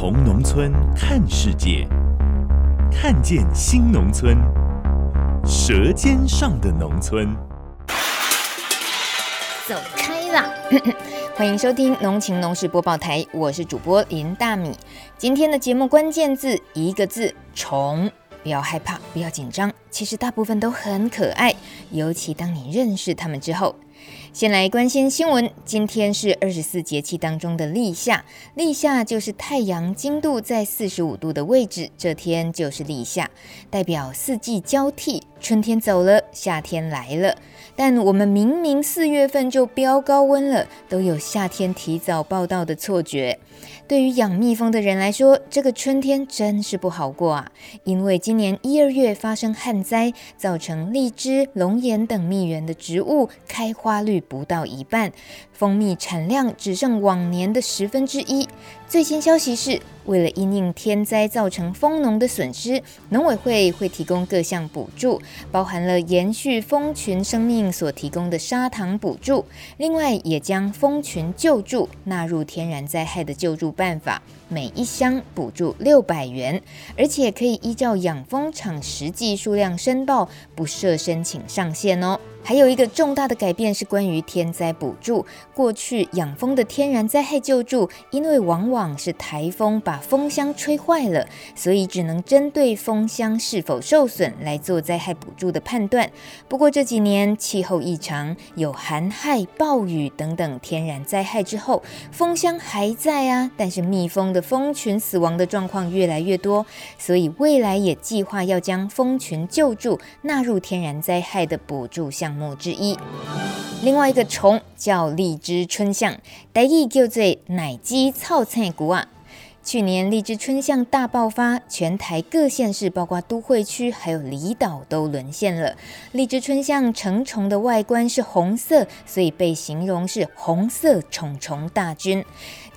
从农村看世界，看见新农村，舌尖上的农村。走开啦！欢迎收听农情农事播报台，我是主播林大米。今天的节目关键字一个字：虫。不要害怕，不要紧张，其实大部分都很可爱，尤其当你认识它们之后。先来关心新闻。今天是二十四节气当中的立夏，立夏就是太阳经度在四十五度的位置，这天就是立夏，代表四季交替，春天走了，夏天来了。但我们明明四月份就飙高温了，都有夏天提早报道的错觉。对于养蜜蜂的人来说，这个春天真是不好过啊！因为今年一二月发生旱灾，造成荔枝、龙眼等蜜源的植物开花率不到一半，蜂蜜产量只剩往年的十分之一。最新消息是，为了因应天灾造成蜂农的损失，农委会会提供各项补助，包含了延续蜂群生命所提供的砂糖补助，另外也将蜂群救助纳入天然灾害的救助办法，每一箱补助六百元，而且可以依照养蜂场实际数量申报，不设申请上限哦。还有一个重大的改变是关于天灾补助。过去养蜂的天然灾害救助，因为往往是台风把蜂箱吹坏了，所以只能针对蜂箱是否受损来做灾害补助的判断。不过这几年气候异常，有寒害、暴雨等等天然灾害之后，蜂箱还在啊，但是蜜蜂的蜂群死亡的状况越来越多，所以未来也计划要将蜂群救助纳入天然灾害的补助项目之一，另外一个虫叫荔枝春象，台语叫做奶鸡草菜菇啊。去年荔枝春象大爆发，全台各县市，包括都会区还有离岛都沦陷了。荔枝春象成虫的外观是红色，所以被形容是红色虫虫大军。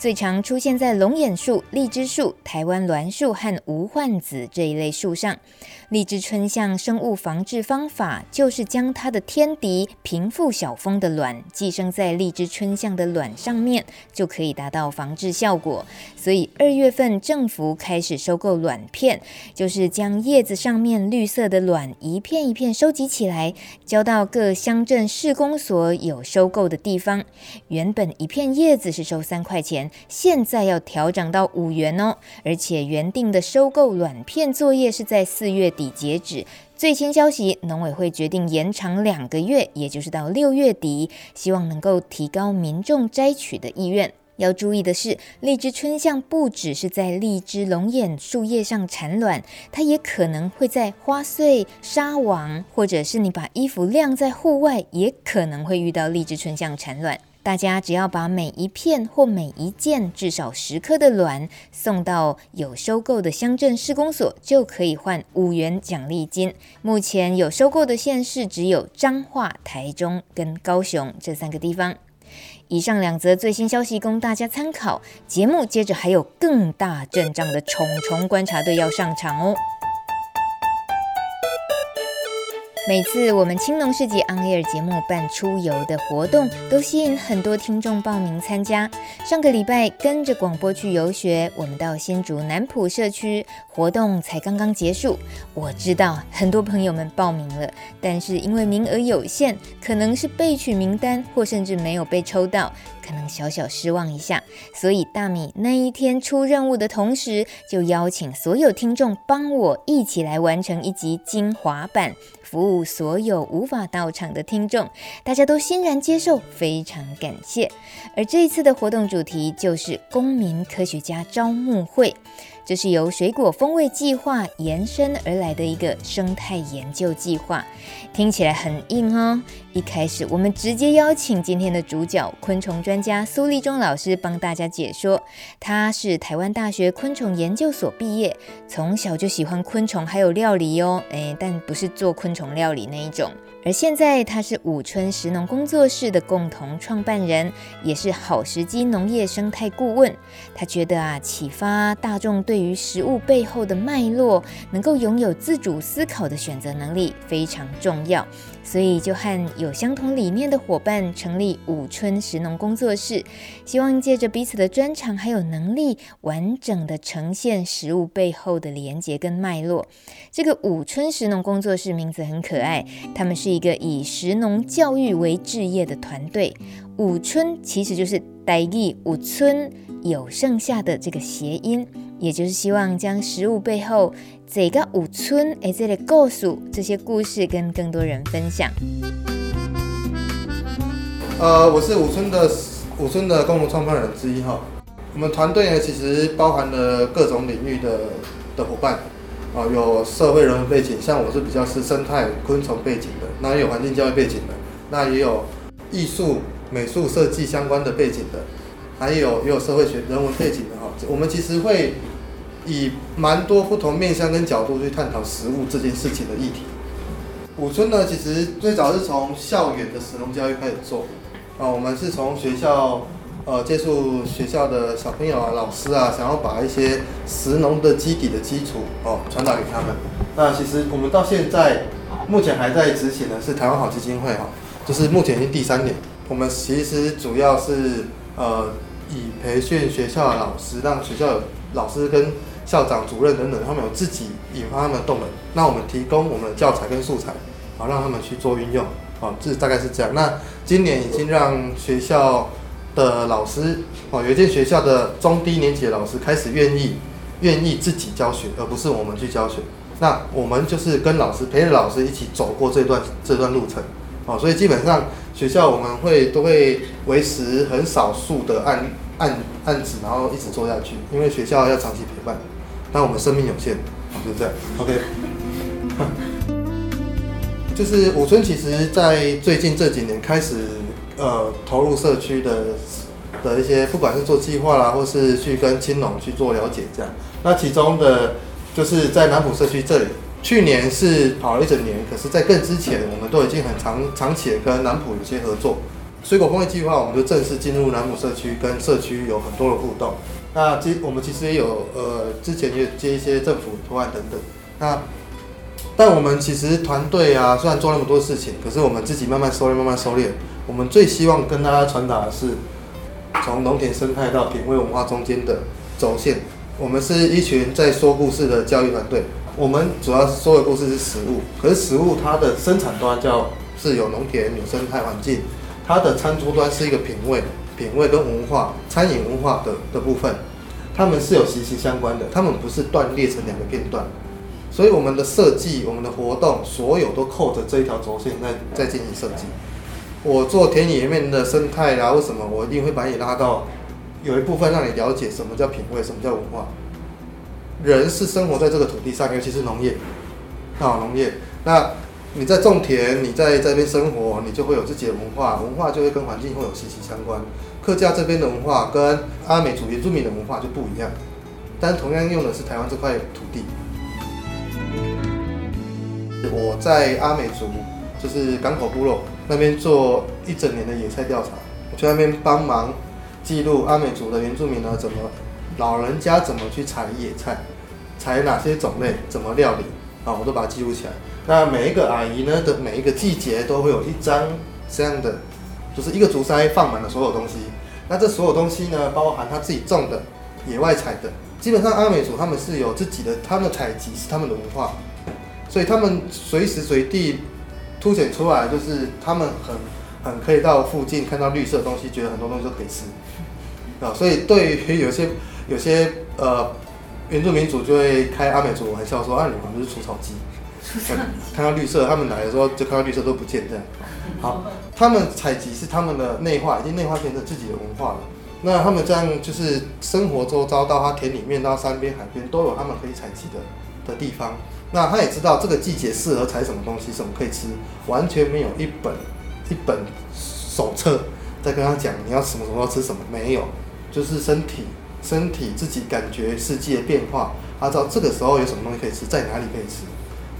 最常出现在龙眼树、荔枝树、台湾栾树和无患子这一类树上。荔枝春象生物防治方法就是将它的天敌平腹小蜂的卵寄生在荔枝春象的卵上面，就可以达到防治效果。所以二月份政府开始收购卵片，就是将叶子上面绿色的卵一片一片收集起来，交到各乡镇市公所有收购的地方。原本一片叶子是收三块钱，现在要调涨到五元哦。而且原定的收购卵片作业是在四月底。截止。最新消息，农委会决定延长两个月，也就是到六月底，希望能够提高民众摘取的意愿。要注意的是，荔枝春象不只是在荔枝、龙眼树叶上产卵，它也可能会在花穗、纱网，或者是你把衣服晾在户外，也可能会遇到荔枝春象产卵。大家只要把每一片或每一件至少十颗的卵送到有收购的乡镇市公所，就可以换五元奖励金。目前有收购的县市只有彰化、台中跟高雄这三个地方。以上两则最新消息供大家参考。节目接着还有更大阵仗的虫虫观察队要上场哦。每次我们青农市集 On Air 节目办出游的活动，都吸引很多听众报名参加。上个礼拜跟着广播去游学，我们到新竹南埔社区，活动才刚刚结束。我知道很多朋友们报名了，但是因为名额有限，可能是备取名单，或甚至没有被抽到。可能小小失望一下，所以大米那一天出任务的同时，就邀请所有听众帮我一起来完成一集精华版，服务所有无法到场的听众。大家都欣然接受，非常感谢。而这一次的活动主题就是公民科学家招募会。这是由水果风味计划延伸而来的一个生态研究计划，听起来很硬哦。一开始，我们直接邀请今天的主角昆虫专家苏立忠老师帮大家解说。他是台湾大学昆虫研究所毕业，从小就喜欢昆虫，还有料理哦。诶，但不是做昆虫料理那一种。而现在，他是五村食农工作室的共同创办人，也是好时机农业生态顾问。他觉得啊，启发大众对于食物背后的脉络，能够拥有自主思考的选择能力非常重要。所以就和有相同理念的伙伴成立五村食农工作室，希望借着彼此的专长还有能力，完整的呈现食物背后的连结跟脉络。这个五村食农工作室名字很可爱，他们是一个以食农教育为志业的团队。五村其实就是台语武村有剩下的这个谐音，也就是希望将食物背后。这个五村诶，这里告诉这些故事跟更多人分享。呃，我是五村的五村的共同创办人之一哈。我们团队呢，其实包含了各种领域的的伙伴啊，有社会人文背景，像我是比较是生态昆虫背景的，那也有环境教育背景的，那也有艺术美术设计相关的背景的，还有也有社会学人文背景的哈。我们其实会。以蛮多不同面向跟角度去探讨食物这件事情的议题。五村呢，其实最早是从校园的食农教育开始做，啊，我们是从学校，呃，接触学校的小朋友啊、老师啊，想要把一些食农的基底的基础哦传达给他们。那其实我们到现在目前还在执行的是台湾好基金会哈，就是目前已经第三年。我们其实主要是呃以培训学校的老师，让学校有老师跟校长、主任等等，他们有自己引发他们的动能。那我们提供我们的教材跟素材，好让他们去做运用。好，这大概是这样。那今年已经让学校的老师，哦，有一间学校的中低年级的老师开始愿意愿意自己教学，而不是我们去教学。那我们就是跟老师陪着老师一起走过这段这段路程。哦，所以基本上学校我们会都会维持很少数的案案案子，然后一直做下去，因为学校要长期陪伴。那我们生命有限，就这样。OK，就是武村，其实在最近这几年开始，呃，投入社区的的一些，不管是做计划啦，或是去跟青农去做了解，这样。那其中的，就是在南浦社区这里，去年是跑了一整年，可是，在更之前，我们都已经很长长期的跟南埔有些合作。水果风味计划，我们就正式进入南浦社区，跟社区有很多的互动。那其我们其实也有呃，之前也接一些政府图案等等。那但我们其实团队啊，虽然做那么多事情，可是我们自己慢慢收敛，慢慢收敛。我们最希望跟大家传达的是，从农田生态到品味文化中间的轴线。我们是一群在说故事的教育团队。我们主要说的故事是食物，可是食物它的生产端叫是有农田、有生态环境，它的餐桌端是一个品味。品味跟文化、餐饮文化的的部分，他们是有息息相关的，他们不是断裂成两个片段，所以我们的设计、我们的活动，所有都扣着这一条轴线在在进行设计。我做田野里面的生态啊，为什么我一定会把你拉到有一部分让你了解什么叫品味，什么叫文化？人是生活在这个土地上，尤其是农业，啊，农业那。你在种田，你在这边生活，你就会有自己的文化，文化就会跟环境会有息息相关。客家这边的文化跟阿美族原住民的文化就不一样，但同样用的是台湾这块土地。我在阿美族，就是港口部落那边做一整年的野菜调查，我去那边帮忙记录阿美族的原住民呢，怎么老人家怎么去采野菜，采哪些种类，怎么料理啊，我都把它记录起来。那每一个阿姨呢的每一个季节都会有一张这样的，就是一个竹筛放满了所有东西。那这所有东西呢，包含他自己种的、野外采的。基本上阿美族他们是有自己的，他们的采集是他们的文化，所以他们随时随地凸显出来，就是他们很很可以到附近看到绿色东西，觉得很多东西都可以吃啊。所以对于有些有些呃原住民族就会开阿美族玩笑说，啊，你们不是除草机。看到绿色，他们来的时候就看到绿色都不见这样。好，他们采集是他们的内化，已经内化变成自己的文化了。那他们这样就是生活周遭，到他田里面，到山边、海边，都有他们可以采集的的地方。那他也知道这个季节适合采什么东西，什么可以吃，完全没有一本一本手册在跟他讲你要什么什么要吃什么，没有，就是身体身体自己感觉四季的变化，他知道这个时候有什么东西可以吃，在哪里可以吃。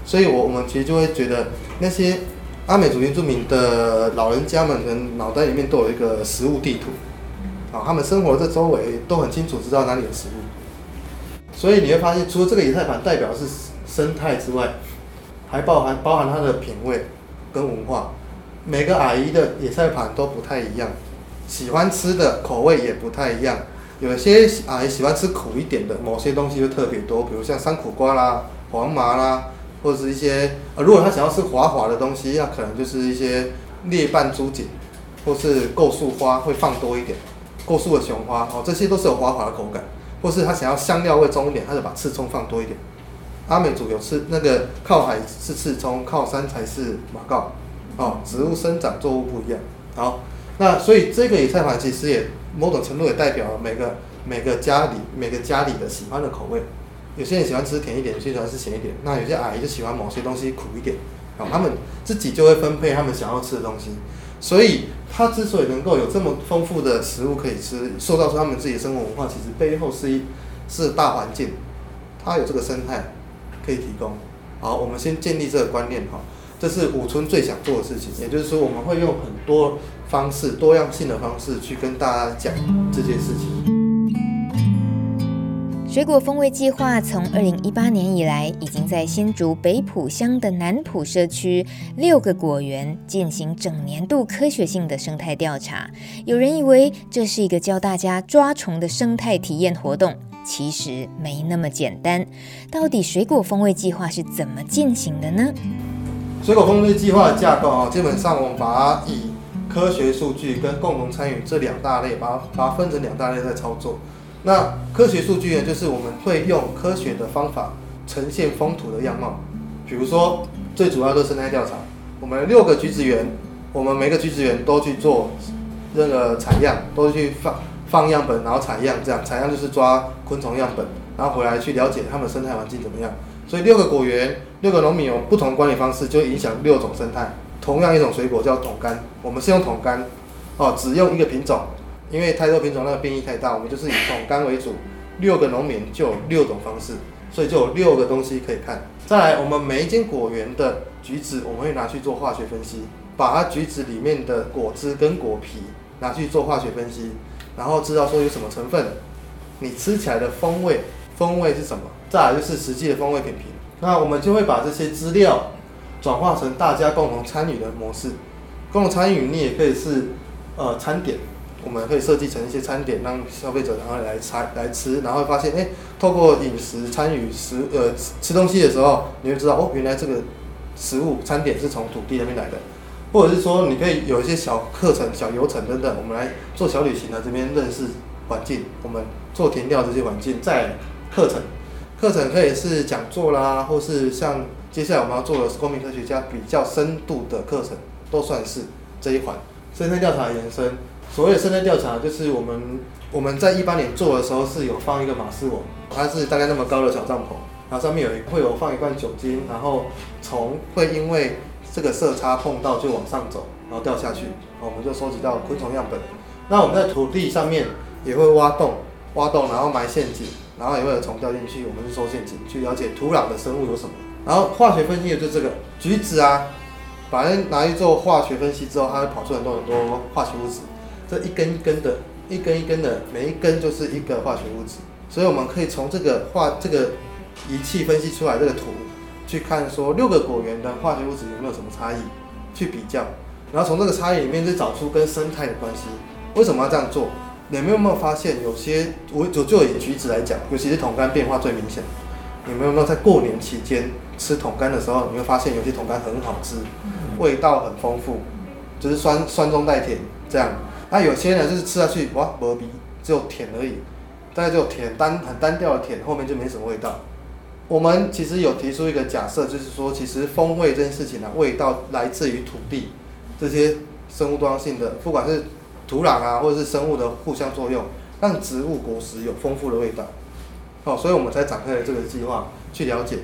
所以我我们其实就会觉得那些阿美族原住民的老人家们，可能脑袋里面都有一个食物地图。啊，他们生活在周围都很清楚，知道哪里有食物，所以你会发现，除了这个野菜盘代表是生态之外，还包含包含它的品味跟文化。每个阿姨的野菜盘都不太一样，喜欢吃的口味也不太一样。有些啊也喜欢吃苦一点的，某些东西就特别多，比如像山苦瓜啦、黄麻啦，或者是一些呃，如果他想要吃滑滑的东西，那可能就是一些裂瓣猪颈或是构树花会放多一点。构树的雄花哦，这些都是有滑滑的口感，或是他想要香料味重一点，他就把刺葱放多一点。阿美族有刺那个靠海是刺葱，靠山才是马告哦。植物生长作物不一样。好，那所以这个野菜盘其实也某种程度也代表了每个每个家里每个家里的喜欢的口味。有些人喜欢吃甜一点，有些人喜欢吃咸一点。那有些阿姨就喜欢某些东西苦一点，哦，他们自己就会分配他们想要吃的东西。所以，他之所以能够有这么丰富的食物可以吃，塑造出他们自己的生活文化，其实背后是一是大环境，它有这个生态可以提供。好，我们先建立这个观念哈，这是五村最想做的事情，也就是说，我们会用很多方式、多样性的方式去跟大家讲这件事情。水果风味计划从二零一八年以来，已经在新竹北浦乡的南浦社区六个果园进行整年度科学性的生态调查。有人以为这是一个教大家抓虫的生态体验活动，其实没那么简单。到底水果风味计划是怎么进行的呢？水果风味计划的架构啊，基本上我们把它以科学数据跟共同参与这两大类，把它把它分成两大类在操作。那科学数据呢，就是我们会用科学的方法呈现风土的样貌。比如说，最主要的生态调查，我们六个橘子园，我们每个橘子园都去做那个采样，都去放放样本，然后采样，这样采样就是抓昆虫样本，然后回来去了解它们生态环境怎么样。所以六个果园，六个农民有不同管理方式，就影响六种生态。同样一种水果叫桶柑，我们是用桶柑，哦，只用一个品种。因为太多品种，那个变异太大，我们就是以桶柑为主。六个农民就有六种方式，所以就有六个东西可以看。再来，我们每一间果园的橘子，我们会拿去做化学分析，把它橘子里面的果汁跟果皮拿去做化学分析，然后知道说有什么成分，你吃起来的风味，风味是什么？再来就是实际的风味品评。那我们就会把这些资料转化成大家共同参与的模式。共同参与，你也可以是呃餐点。我们可以设计成一些餐点，让消费者然后来采来吃，然后发现，哎，透过饮食参与食呃吃东西的时候，你会知道哦，原来这个食物餐点是从土地那边来的，或者是说，你可以有一些小课程、小游程等等，我们来做小旅行来这边认识环境，我们做田调这些环境，在课程，课程可以是讲座啦，或是像接下来我们要做的是公民科学家比较深度的课程，都算是这一环生态调查的延伸。所谓的生态调查，就是我们我们在一八年做的时候是有放一个马斯网，它是大概那么高的小帐篷，然后上面有一会有放一罐酒精，然后虫会因为这个色差碰到就往上走，然后掉下去，我们就收集到昆虫样本。那我们在土地上面也会挖洞，挖洞然后埋陷阱，然后也会有虫掉进去，我们是收陷阱去了解土壤的生物有什么。然后化学分析的就这个橘子啊，把它拿去做化学分析之后，它会跑出很多很多化学物质。这一根一根的，一根一根的，每一根就是一个化学物质，所以我们可以从这个化这个仪器分析出来这个图，去看说六个果园的化学物质有没有什么差异，去比较，然后从这个差异里面再找出跟生态的关系。为什么要这样做？你们有没有发现有些我就就以橘子来讲，尤其是桶柑变化最明显。你们有没有在过年期间吃桶干的时候，你会发现有些桶干很好吃，味道很丰富，就是酸酸中带甜这样。那有些人就是吃下去哇，无味，只有甜而已，大概只有甜单很单调的甜，后面就没什么味道。我们其实有提出一个假设，就是说，其实风味这件事情呢、啊，味道来自于土地这些生物多样性的，不管是土土壤啊，或者是生物的互相作用，让植物果实有丰富的味道。哦，所以我们才展开了这个计划，去了解。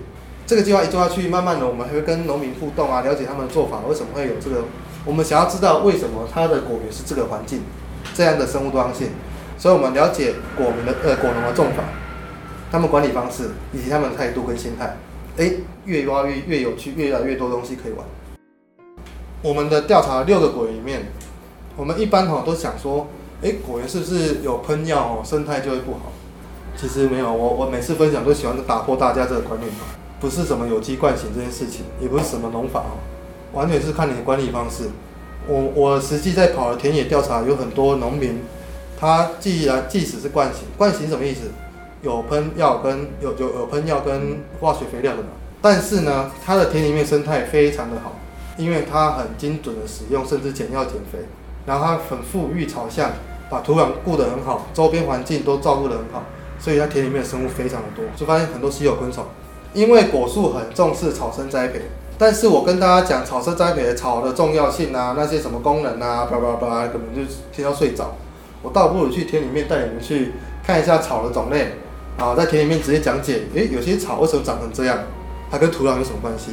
这个计划一做下去，慢慢的我们还会跟农民互动啊，了解他们的做法，为什么会有这个？我们想要知道为什么它的果园是这个环境，这样的生物多样性。所以我们了解果民的呃果农的种法，他们管理方式以及他们的态度跟心态。诶，越挖越越有趣，越来越多东西可以玩。我们的调查六个果园里面，我们一般哈都想说，诶，果园是不是有喷药哦，生态就会不好？其实没有，我我每次分享都喜欢打破大家这个观念，不是什么有机惯行这件事情，也不是什么农法哦，完全是看你的管理方式。我我实际在跑的田野调查，有很多农民，他既然即使是惯行，惯行什么意思？有喷药跟有有有喷药跟化学肥料的嘛，但是呢，它的田里面生态非常的好，因为它很精准的使用，甚至减药减肥，然后它很富裕草相，把土壤顾得很好，周边环境都照顾得很好，所以它田里面的生物非常的多，就发现很多稀有昆虫。因为果树很重视草生栽培，但是我跟大家讲草生栽培的草的重要性啊，那些什么功能啊，叭叭叭，根本就听到睡着。我倒不如去田里面带你们去看一下草的种类。啊，在田里面直接讲解，诶，有些草为什么长成这样？它跟土壤有什么关系？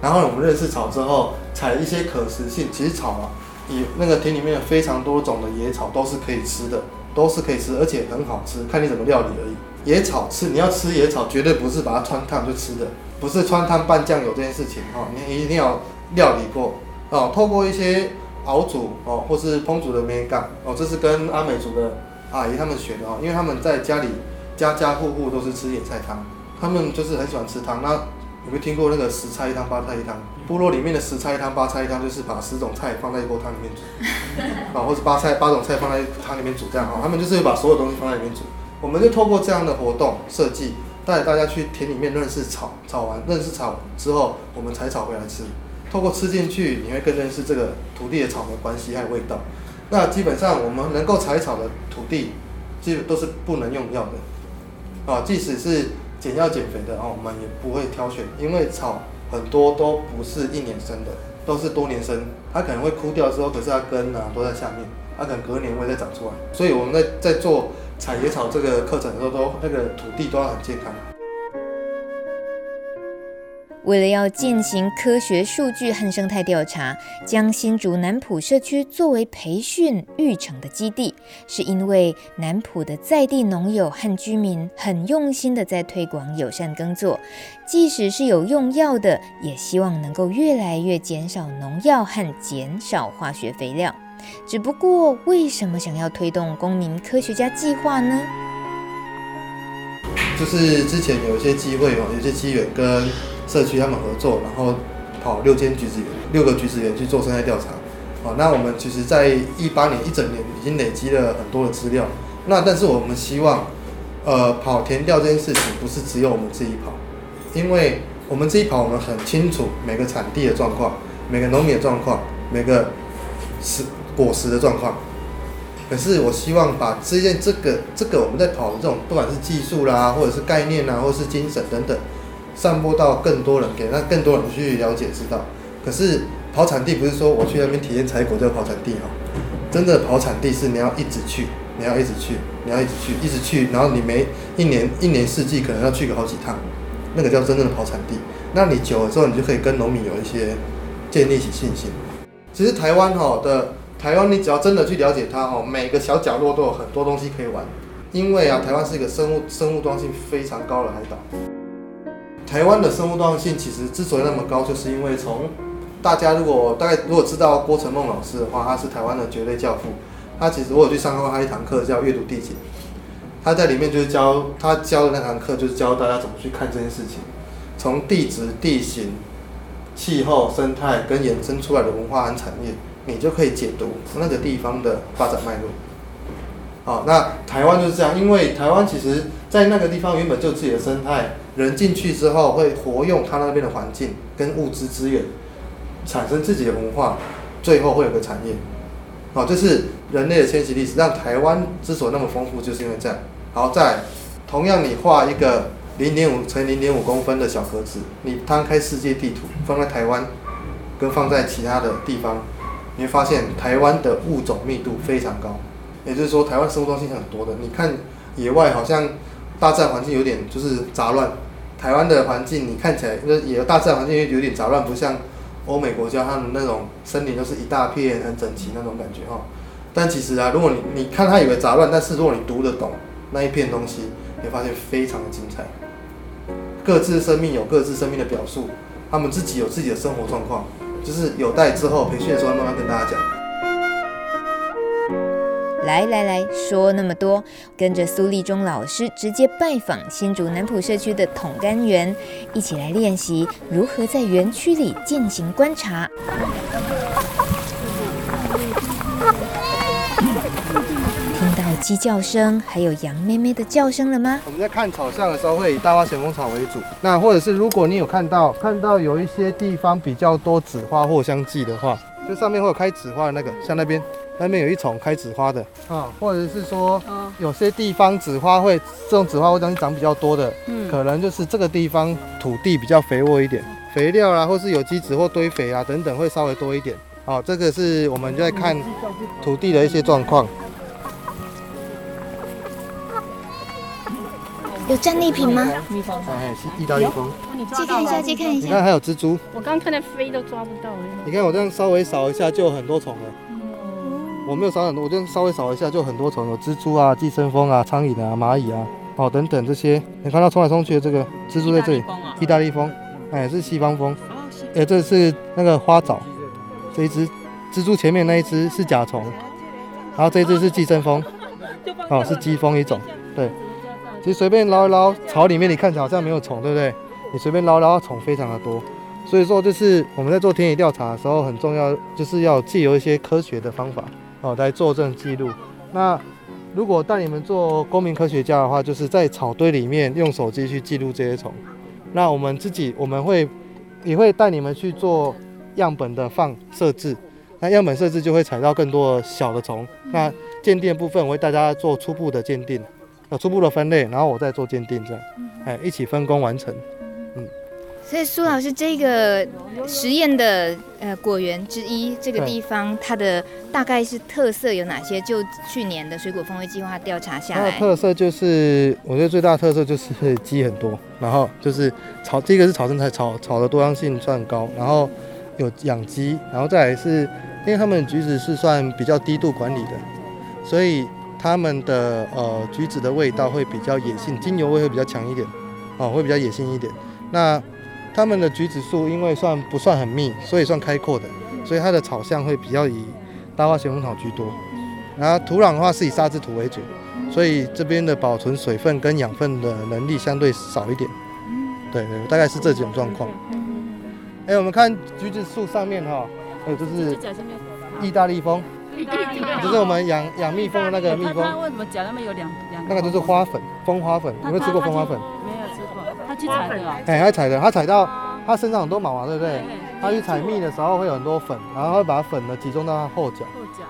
然后我们认识草之后，采一些可食性。其实草啊，以那个田里面有非常多种的野草都是可以吃的，都是可以吃，而且很好吃，看你怎么料理而已。野草吃，你要吃野草，绝对不是把它汆烫就吃的，不是汆烫拌酱油这件事情哈，你一定要料理过哦，透过一些熬煮哦，或是烹煮的美感哦，这是跟阿美族的阿姨他们学的哦，因为他们在家里。家家户户都是吃野菜汤，他们就是很喜欢吃汤。那有没有听过那个十菜一汤八菜一汤？部落里面的十菜一汤八菜一汤就是把十种菜放在一锅汤里面煮，啊，或者八菜八种菜放在汤里面煮这样啊。他们就是把所有东西放在里面煮。我们就透过这样的活动设计，带大家去田里面认识草，草完认识草之后，我们采草回来吃。透过吃进去，你会更认识这个土地的草的关系还有味道。那基本上我们能够采草的土地，基本都是不能用药的。啊，即使是减药减肥的啊，我们也不会挑选，因为草很多都不是一年生的，都是多年生。它可能会枯掉之后，可是它根啊都在下面，它可能隔年会再长出来。所以我们在在做采野草这个课程的时候，都那个土地都要很健康。为了要进行科学数据和生态调查，将新竹南埔社区作为培训育成的基地，是因为南埔的在地农友和居民很用心的在推广友善耕作，即使是有用药的，也希望能够越来越减少农药和减少化学肥料。只不过，为什么想要推动公民科学家计划呢？就是之前有一些机会哦，有些机缘跟。社区他们合作，然后跑六间橘子园，六个橘子园去做生态调查。好，那我们其实，在一八年一整年已经累积了很多的资料。那但是我们希望，呃，跑田调这件事情不是只有我们自己跑，因为我们自己跑，我们很清楚每个产地的状况，每个农民的状况，每个实果实的状况。可是我希望把这件这个这个我们在跑的这种，不管是技术啦，或者是概念啊，或者是精神等等。散播到更多人，给让更多人去了解知道。可是跑产地不是说我去那边体验采果就跑产地哈，真的跑产地是你要一直去，你要一直去，你要一直去，一直去，然后你每一年一年四季可能要去个好几趟，那个叫真正的跑产地。那你久了之后，你就可以跟农民有一些建立起信心。其实台湾哈的台湾，你只要真的去了解它哈，每个小角落都有很多东西可以玩。因为啊，台湾是一个生物生物多样性非常高的海岛。台湾的生物多样性其实之所以那么高，就是因为从大家如果大概如果知道郭成梦老师的话，他是台湾的绝对教父。他其实我有去上过他一堂课叫阅读地景，他在里面就是教他教的那堂课就是教大家怎么去看这件事情，从地质、地形、气候、生态跟衍生出来的文化和产业，你就可以解读那个地方的发展脉络。好，那台湾就是这样，因为台湾其实在那个地方原本就有自己的生态。人进去之后会活用他那边的环境跟物资资源，产生自己的文化，最后会有个产业。好，这是人类的迁徙历史，让台湾之所以那么丰富，就是因为这样。好，再同样你画一个零点五乘零点五公分的小盒子，你摊开世界地图，放在台湾跟放在其他的地方，你会发现台湾的物种密度非常高，也就是说台湾生物多样性很多的。你看野外好像大自然环境有点就是杂乱，台湾的环境你看起来就是也有大自然环境有点杂乱，不像欧美国家他们那种森林都是一大片很整齐那种感觉哈。但其实啊，如果你你看它以为杂乱，但是如果你读得懂那一片东西，你会发现非常的精彩。各自生命有各自生命的表述，他们自己有自己的生活状况，就是有待之后培训的时候慢慢跟大家讲。来来来说那么多，跟着苏立忠老师直接拜访新竹南埔社区的桶柑园，一起来练习如何在园区里进行观察。鸡叫声，还有羊咩咩的叫声了吗？我们在看草相的时候，会以大花旋风草为主。那或者是如果你有看到看到有一些地方比较多紫花或香气的话，就上面会有开紫花的那个，像那边那边有一丛开紫花的啊，或者是说有些地方紫花会这种紫花会长长比较多的，嗯，可能就是这个地方土地比较肥沃一点，肥料啦或是有机质或堆肥啊等等会稍微多一点。好，这个是我们在看土地的一些状况。有战利品吗？蜜蜂，哎，是意大利蜂。借看一下，借看一下。你看还有蜘蛛。我刚看到飞都抓不到。你看我这样稍微扫一下就有很多虫了。我没有扫很多，我就稍微扫一下就很多虫，有蜘蛛啊、寄生蜂啊、苍蝇啊、蚂蚁啊，哦等等这些。你看到冲来冲去的这个蜘蛛在这里，意大利蜂，哎，是西方蜂。哎，这是那个花藻，这一只蜘蛛前面那一只是甲虫，然后这一只是寄生蜂，哦，是鸡蜂一种，对。其实随便捞一捞，草里面你看起来好像没有虫，对不对？你随便捞一捞，虫非常的多。所以说，就是我们在做田野调查的时候，很重要就是要借由一些科学的方法哦来作证记录。那如果带你们做公民科学家的话，就是在草堆里面用手机去记录这些虫。那我们自己我们会也会带你们去做样本的放设置。那样本设置就会采到更多小的虫。那鉴定部分我会带大家做初步的鉴定。呃初步的分类，然后我再做鉴定，这样，哎，一起分工完成。所以苏老师这个实验的呃果园之一，这个地方它的大概是特色有哪些？就去年的水果风味计划调查下来，特色就是我觉得最大的特色就是鸡很多，然后就是草，第一个是草生态，草草的多样性算高，然后有养鸡，然后再来是因为他们橘子是算比较低度管理的，所以。他们的呃橘子的味道会比较野性，精油味会比较强一点，哦，会比较野性一点。那他们的橘子树因为算不算很密，所以算开阔的，所以它的草相会比较以大花咸丰草居多。然后土壤的话是以沙质土为主，所以这边的保存水分跟养分的能力相对少一点。对对，大概是这几种状况。哎，我们看橘子树上面哈，还有就是意大利蜂。就是我们养养蜜蜂的那个蜜蜂。为什么脚那么有两两？那个就是花粉，蜂花粉。有没有吃过蜂花粉？他去采的。哎，他采的，他采到他身上很多毛嘛，对不对？他去采蜜的时候会有很多粉，然后会把粉呢集中到他后脚，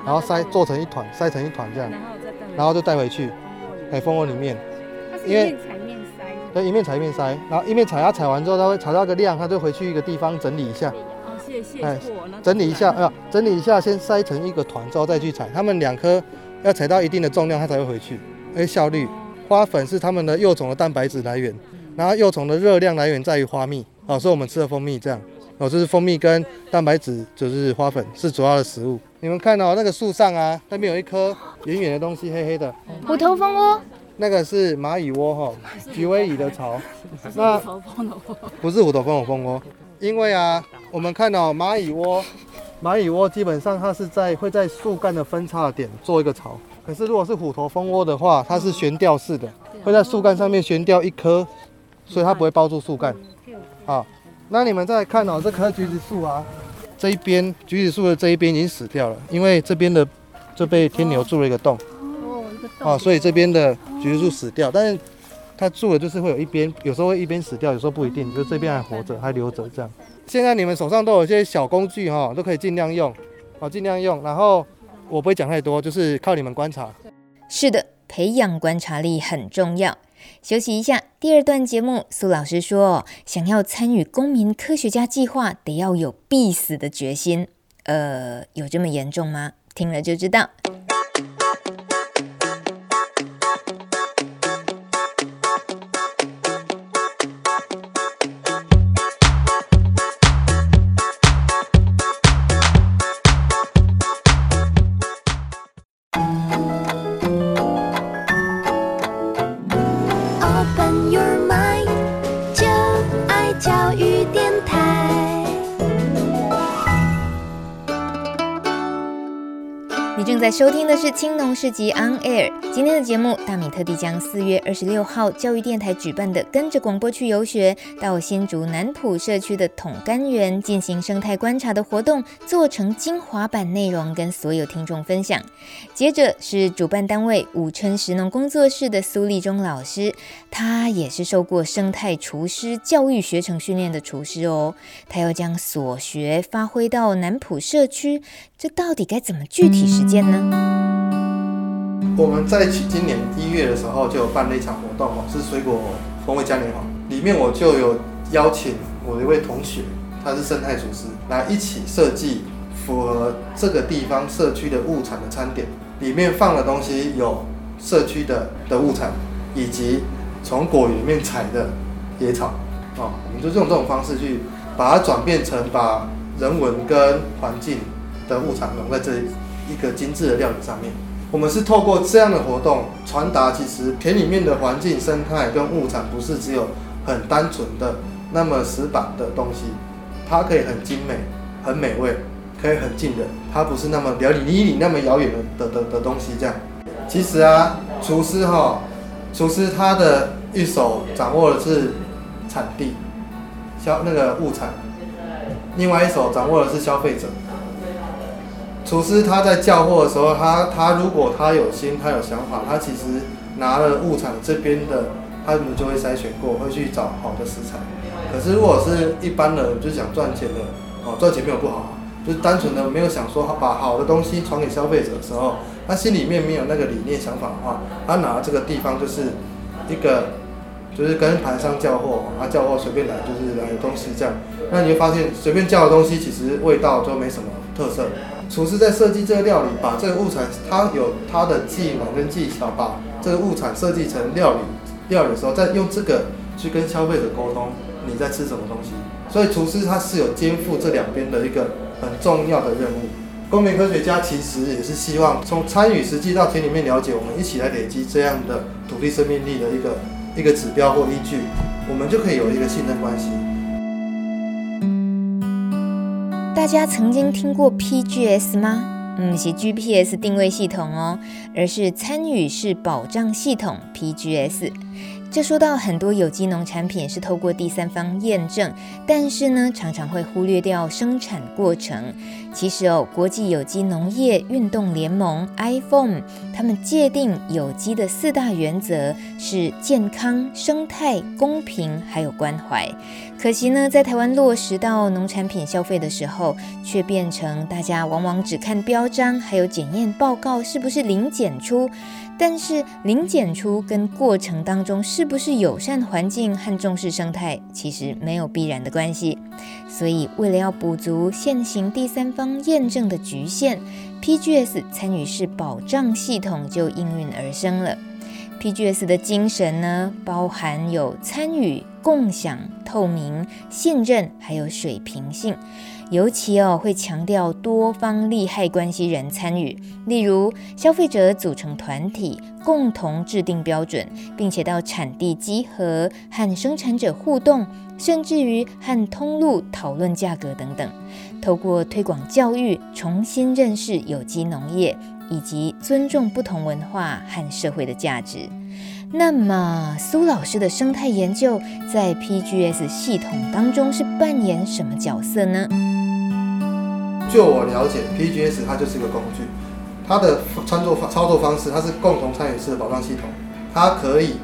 然后塞做成一团，塞成一团这样，然后再然后就带回去，哎，蜂窝里面。因为采面塞。对，一面采一面塞，然后一面采，他采完之后他会采到一个量，他就回去一个地方整理一下。谢谢哎，整理一下，啊，整理一下，先塞成一个团之后再去采。他们两颗要采到一定的重量，它才会回去。哎，效率。花粉是他们的幼种的蛋白质来源，然后幼虫的热量来源在于花蜜。哦，所以我们吃的蜂蜜这样。哦，这是蜂蜜跟蛋白质，就是花粉是主要的食物。你们看到那个树上啊，那边有一颗圆圆的东西，黑黑的。虎头蜂窝。那个是蚂蚁窝哈，菊尾蚁的巢。那不是虎头蜂的蜂窝。因为啊，我们看到蚂蚁窝，蚂蚁窝基本上它是在会在树干的分叉点做一个巢。可是如果是虎头蜂窝的话，它是悬吊式的，会在树干上面悬吊一颗，所以它不会包住树干。好，那你们再看哦，这棵橘子树啊，这一边橘子树的这一边已经死掉了，因为这边的就被天牛住了一个洞。哦，啊，所以这边的橘子树死掉，但是。它住的就是会有一边，有时候会一边死掉，有时候不一定，就这边还活着，还留着这样。现在你们手上都有一些小工具哈，都可以尽量用，好，尽量用。然后我不会讲太多，就是靠你们观察。是的，培养观察力很重要。休息一下，第二段节目，苏老师说，想要参与公民科学家计划，得要有必死的决心。呃，有这么严重吗？听了就知道。在收听的是青农市集 On Air。今天的节目，大米特地将四月二十六号教育电台举办的“跟着广播去游学”到新竹南埔社区的桶柑园进行生态观察的活动，做成精华版内容跟所有听众分享。接着是主办单位武春食农工作室的苏立忠老师，他也是受过生态厨师教育学程训练的厨师哦，他要将所学发挥到南埔社区。这到底该怎么具体实践呢？我们在今年一月的时候就有办了一场活动哦，是水果风味嘉年华，里面我就有邀请我的一位同学，他是生态厨师，来一起设计符合这个地方社区的物产的餐点，里面放的东西有社区的的物产，以及从果园里面采的野草，哦，我们就用这种方式去把它转变成把人文跟环境。的物产融在这一个精致的料理上面，我们是透过这样的活动传达，其实田里面的环境生态跟物产不是只有很单纯的那么死板的东西，它可以很精美、很美味，可以很近人，它不是那么离你那么遥远的的的东西。这样，其实啊，厨师哈，厨师他的一手掌握的是产地消那个物产，另外一手掌握的是消费者。厨师他在叫货的时候，他他如果他有心，他有想法，他其实拿了物产这边的，他们就会筛选过，会去找好的食材。可是如果是一般人，就想赚钱的，哦，赚钱没有不好，就是单纯的没有想说把好的东西传给消费者的时候，他心里面没有那个理念想法的话，他拿这个地方就是一个，就是跟盘商叫货，他叫货随便来就是来东西这样，那你会发现随便叫的东西其实味道都没什么特色。厨师在设计这个料理，把这个物产，他有他的技能跟技巧，把这个物产设计成料理，料理的时候再用这个去跟消费者沟通，你在吃什么东西。所以厨师他是有肩负这两边的一个很重要的任务。公民科学家其实也是希望从参与实际到田里面了解，我们一起来累积这样的土地生命力的一个一个指标或依据，我们就可以有一个信任关系。大家曾经听过 PGS 吗？嗯，是 GPS 定位系统哦，而是参与式保障系统 PGS。这说到很多有机农产品是透过第三方验证，但是呢，常常会忽略掉生产过程。其实哦，国际有机农业运动联盟 IFOAM 他们界定有机的四大原则是健康、生态、公平，还有关怀。可惜呢，在台湾落实到农产品消费的时候，却变成大家往往只看标章，还有检验报告是不是零检出。但是零检出跟过程当中是不是友善环境和重视生态，其实没有必然的关系。所以为了要补足现行第三方验证的局限，PGS 参与式保障系统就应运而生了。PGS 的精神呢，包含有参与、共享、透明、信任，还有水平性。尤其哦，会强调多方利害关系人参与，例如消费者组成团体，共同制定标准，并且到产地集合，和生产者互动，甚至于和通路讨论价格等等。透过推广教育，重新认识有机农业，以及尊重不同文化和社会的价值。那么，苏老师的生态研究在 PGS 系统当中是扮演什么角色呢？就我了解，PGS 它就是一个工具，它的操作方操作方式，它是共同参与式的保障系统，它可以，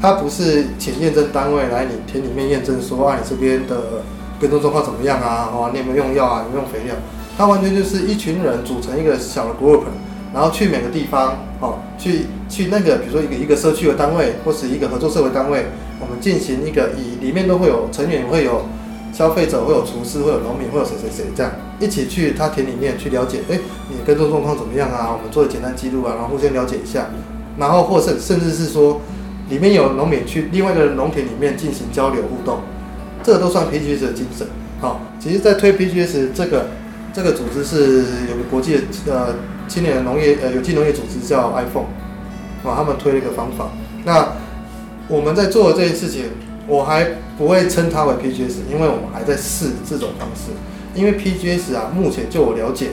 它不是请验证单位来你田里面验证说，啊，你这边的耕种状况怎么样啊？哦，你有没有用药啊？有没有肥料？它完全就是一群人组成一个小的 group，然后去每个地方，哦，去去那个，比如说一个一个社区的单位，或是一个合作社会单位，我们进行一个以里面都会有成员会有消费者，会有厨师，会有农民，会有谁谁谁这样一起去他田里面去了解，哎，你耕作状况怎么样啊？我们做简单记录啊，然后互相了解一下，然后或甚甚至是说，里面有农民去另外一个农田里面进行交流互动，这个都算 PGS 的精神。好，其实，在推 PGS 这个这个组织是有个国际的呃青年农业呃有机农业组织叫 iPhone，啊，他们推了一个方法。那我们在做的这件事情，我还不会称它为 PGS，因为我们还在试这种方式。因为 PGS 啊，目前就我了解，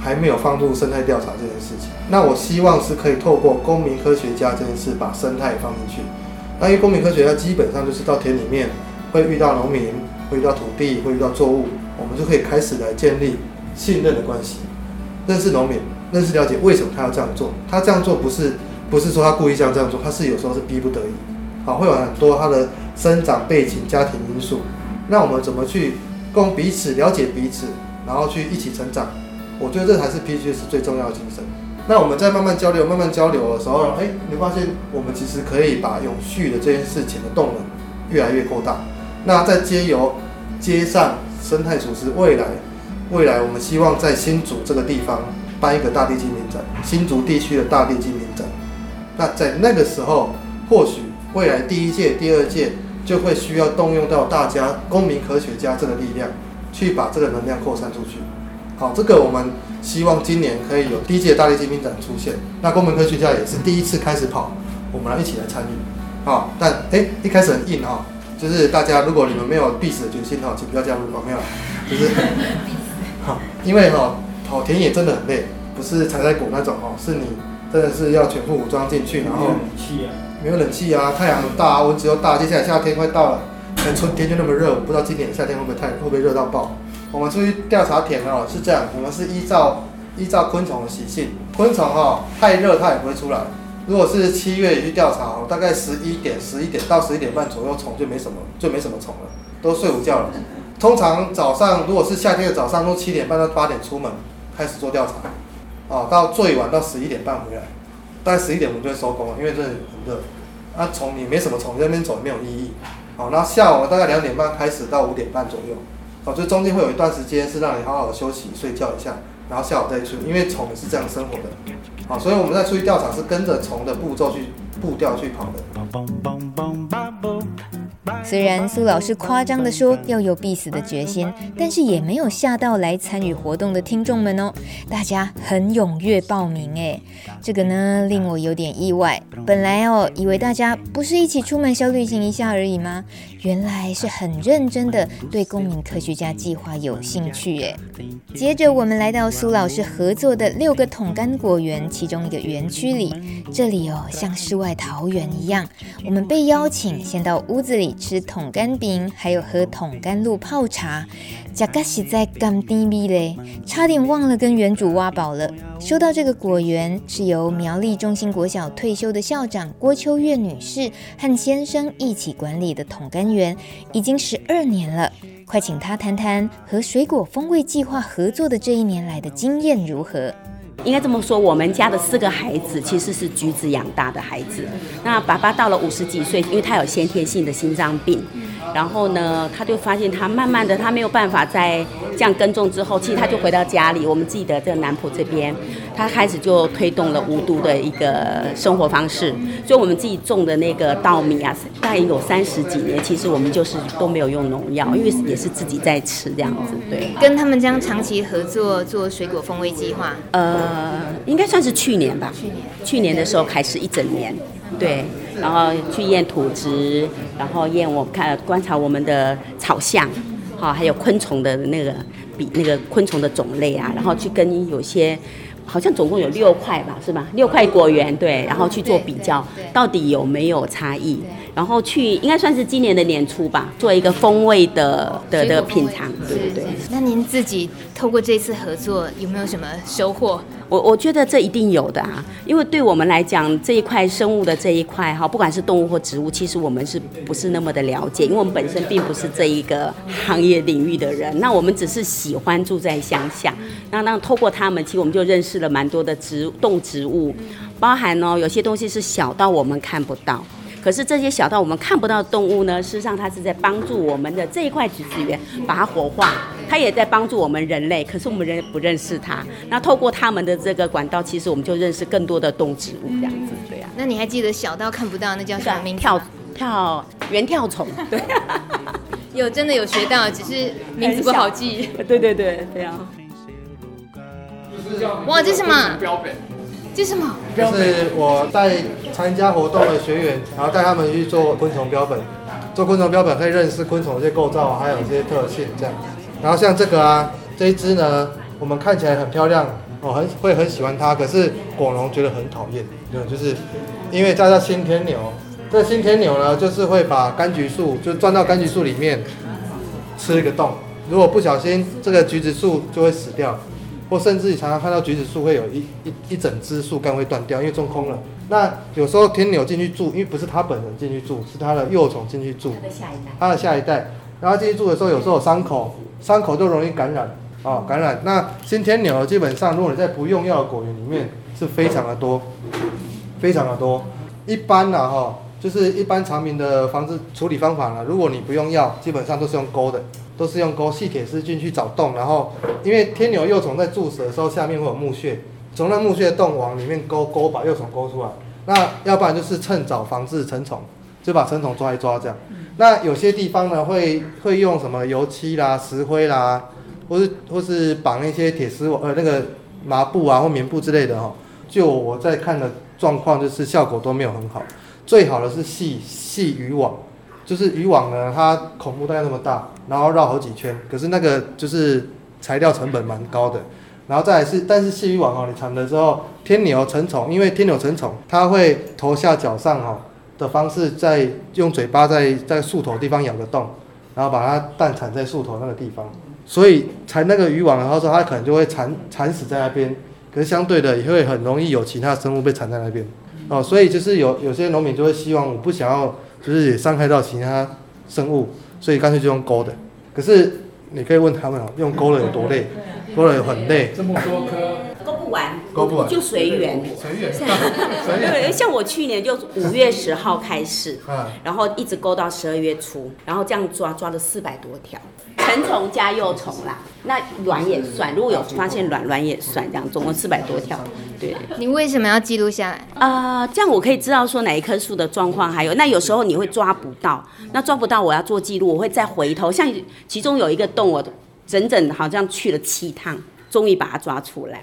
还没有放入生态调查这件事情。那我希望是可以透过公民科学家这件事，把生态放进去。那因为公民科学家基本上就是到田里面会遇到农民。会遇到土地，会遇到作物，我们就可以开始来建立信任的关系，认识农民，认识了解为什么他要这样做。他这样做不是不是说他故意这样这样做，他是有时候是逼不得已。好，会有很多他的生长背景、家庭因素。那我们怎么去共彼此了解彼此，然后去一起成长？我觉得这才是 PGS 最重要的精神。那我们在慢慢交流、慢慢交流的时候，哎，你发现我们其实可以把永续的这件事情的动能越来越扩大。那在接由接上生态厨师，未来未来我们希望在新竹这个地方办一个大地精品展，新竹地区的大地精品展。那在那个时候，或许未来第一届、第二届就会需要动用到大家公民科学家这个力量，去把这个能量扩散出去。好，这个我们希望今年可以有第一届大力精品展出现。那公民科学家也是第一次开始跑，我们来一起来参与。好，但哎、欸，一开始很硬哈。就是大家，如果你们没有必死的决心哈，请不要加入哦，没有，就是，好，因为哈跑田野真的很累，不是采采果那种哦，是你真的是要全副武装进去，然后没有冷气啊，没有冷气啊，太阳很大，温度又大，接下来夏天快到了，春天就那么热，我不知道今年夏天会不会太会不会热到爆。我们出去调查田哦，是这样，我们是依照依照昆虫的习性，昆虫哈太热它也不会出来。如果是七月去调查，大概十一点、十一点到十一点半左右，虫就没什么，就没什么虫了，都睡午觉了。通常早上，如果是夏天的早上，都七点半到八点出门开始做调查，哦，到最晚到十一点半回来，大概十一点我们就会收工了，因为这里很热。那，虫你没什么虫，在那边走没有意义。好，然后下午大概两点半开始到五点半左右，哦，就中间会有一段时间是让你好好的休息睡觉一下，然后下午再去，因为虫是这样生活的。好，所以我们在出去调查是跟着虫的步骤去步调去跑的。虽然苏老师夸张地说要有必死的决心，但是也没有吓到来参与活动的听众们哦。大家很踊跃报名诶，这个呢令我有点意外。本来哦以为大家不是一起出门小旅行一下而已吗？原来是很认真的对公民科学家计划有兴趣耶。接着我们来到苏老师合作的六个桶干果园其中一个园区里，这里哦像世外桃源一样。我们被邀请先到屋子里。吃桶干饼，还有喝桶干露泡茶，这个实在甘甜蜜嘞，差点忘了跟原主挖宝了。说到这个果园，是由苗栗中心国小退休的校长郭秋月女士和先生一起管理的桶根园，已经十二年了。快请她谈谈和水果风味计划合作的这一年来的经验如何。应该这么说，我们家的四个孩子其实是橘子养大的孩子。那爸爸到了五十几岁，因为他有先天性的心脏病。然后呢，他就发现他慢慢的他没有办法再这样耕种之后，其实他就回到家里。我们自己的这个南浦这边，他开始就推动了无毒的一个生活方式。所以我们自己种的那个稻米啊，大概有三十几年，其实我们就是都没有用农药，因为也是自己在吃这样子。对，跟他们这样长期合作做水果风味计划，呃，应该算是去年吧。去年，去年的时候开始一整年，对。然后去验土质，然后验我看观察我们的草相，好，还有昆虫的那个比那个昆虫的种类啊，然后去跟有些好像总共有六块吧，是吧？六块果园对，然后去做比较，到底有没有差异？然后去应该算是今年的年初吧，做一个风味的的的品尝，对对对。那您自己透过这次合作有没有什么收获？我我觉得这一定有的啊，因为对我们来讲这一块生物的这一块哈，不管是动物或植物，其实我们是不是那么的了解？因为我们本身并不是这一个行业领域的人，那我们只是喜欢住在乡下，那那透过他们，其实我们就认识了蛮多的植动植物，包含呢有些东西是小到我们看不到。可是这些小到我们看不到的动物呢，事实上它是在帮助我们的这一块橘子园把它活化，它也在帮助我们人类。可是我们人不认识它，那透过他们的这个管道，其实我们就认识更多的动植物这样子。对啊。那你还记得小到看不到那叫什么名字？跳跳圆跳虫。对。有真的有学到，只是名字不好记。对对对，对啊。哇，这是什么？这是什么？就是我带参加活动的学员，然后带他们去做昆虫标本。做昆虫标本可以认识昆虫的一些构造，还有一些特性这样。然后像这个啊，这一只呢，我们看起来很漂亮，我很会很喜欢它。可是果农觉得很讨厌，对，就是因为它叫新天牛。这新天牛呢，就是会把柑橘树就钻到柑橘树里面吃一个洞。如果不小心，这个橘子树就会死掉。或甚至你常常看到橘子树会有一一一整枝树干会断掉，因为种空了。那有时候天牛进去住，因为不是它本人进去住，是它的幼虫进去住。它的下一代。它的下一代，然后进去住的时候，有时候有伤口，伤口就容易感染啊，感染。那新天牛基本上，如果你在不用药的果园里面，是非常的多，非常的多。一般呢，哈，就是一般常民的防治处理方法呢，如果你不用药，基本上都是用钩的。都是用钩细铁丝进去找洞，然后因为天牛幼虫在驻死的时候，下面会有木屑，从那木屑洞往里面勾勾，把幼虫勾出来。那要不然就是趁早防治成虫，就把成虫抓一抓这样。那有些地方呢，会会用什么油漆啦、石灰啦，或是或是绑一些铁丝网呃那个麻布啊或棉布之类的哈。就我在看的状况，就是效果都没有很好。最好的是细细渔网。就是渔网呢，它孔目大概那么大，然后绕好几圈，可是那个就是材料成本蛮高的。然后再是，但是细渔网哦，你缠了之后，天牛成虫，因为天牛成虫，它会头下脚上哦的方式，在用嘴巴在在树头地方咬个洞，然后把它蛋产在树头那个地方。所以缠那个渔网然后说，它可能就会缠缠死在那边。可是相对的，也会很容易有其他生物被缠在那边。哦，所以就是有有些农民就会希望，我不想要。就是也伤害到其他生物，所以干脆就用钩的。可是你可以问他们哦，用钩的有多累？钩的有很累。这么多颗，钩不完，勾不完，就随缘。随缘。对，像我去年就五月十号开始，然后一直勾到十二月初，然后这样抓抓了四百多条。成虫加幼虫啦，那卵也算，如果有发现卵，卵也算，这样总共四百多条。对，你为什么要记录下来？啊、呃，这样我可以知道说哪一棵树的状况，还有那有时候你会抓不到，那抓不到我要做记录，我会再回头。像其中有一个洞，我整整好像去了七趟，终于把它抓出来，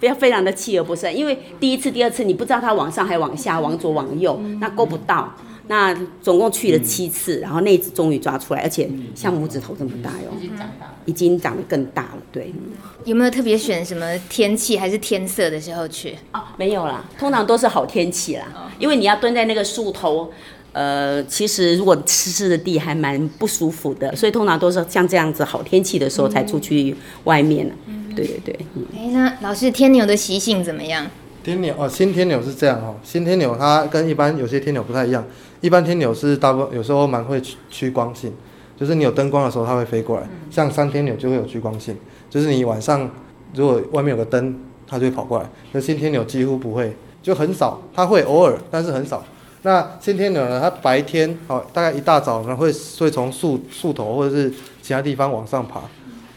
非常非常的锲而不舍，因为第一次、第二次你不知道它往上还往下、往左、往右，那够不到。那总共去了七次，然后那只终于抓出来，而且像拇指头这么大哟，已经长大，已经长得更大了。对，有没有特别选什么天气还是天色的时候去？哦，没有啦，通常都是好天气啦，因为你要蹲在那个树头，呃，其实如果湿湿的地还蛮不舒服的，所以通常都是像这样子好天气的时候才出去外面。对对对。哎，那老师天牛的习性怎么样？天牛哦，新天牛是这样哦，新天牛它跟一般有些天牛不太一样。一般天牛是大部分有时候蛮会趋光性，就是你有灯光的时候它会飞过来。像三天牛就会有趋光性，就是你晚上如果外面有个灯，它就会跑过来。那新天牛几乎不会，就很少，它会偶尔，但是很少。那新天牛呢，它白天哦，大概一大早呢会会从树树头或者是其他地方往上爬，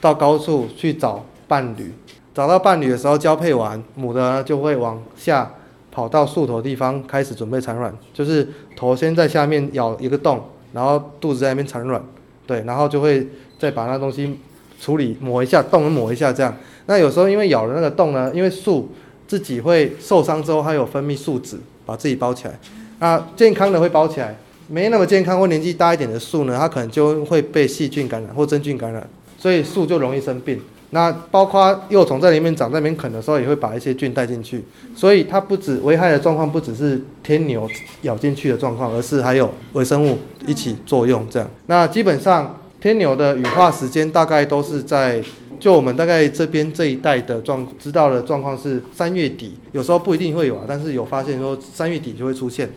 到高处去找伴侣。找到伴侣的时候交配完，母的呢就会往下。跑到树头地方开始准备产卵，就是头先在下面咬一个洞，然后肚子在那边产卵，对，然后就会再把那东西处理抹一下洞，抹一下这样。那有时候因为咬了那个洞呢，因为树自己会受伤之后，它有分泌树脂把自己包起来。那健康的会包起来，没那么健康或年纪大一点的树呢，它可能就会被细菌感染或真菌感染，所以树就容易生病。那包括幼虫在里面长，在里面啃的时候，也会把一些菌带进去，所以它不止危害的状况，不只是天牛咬进去的状况，而是还有微生物一起作用这样。那基本上天牛的羽化时间大概都是在，就我们大概这边这一带的状知道的状况是三月底，有时候不一定会有啊，但是有发现说三月底就会出现，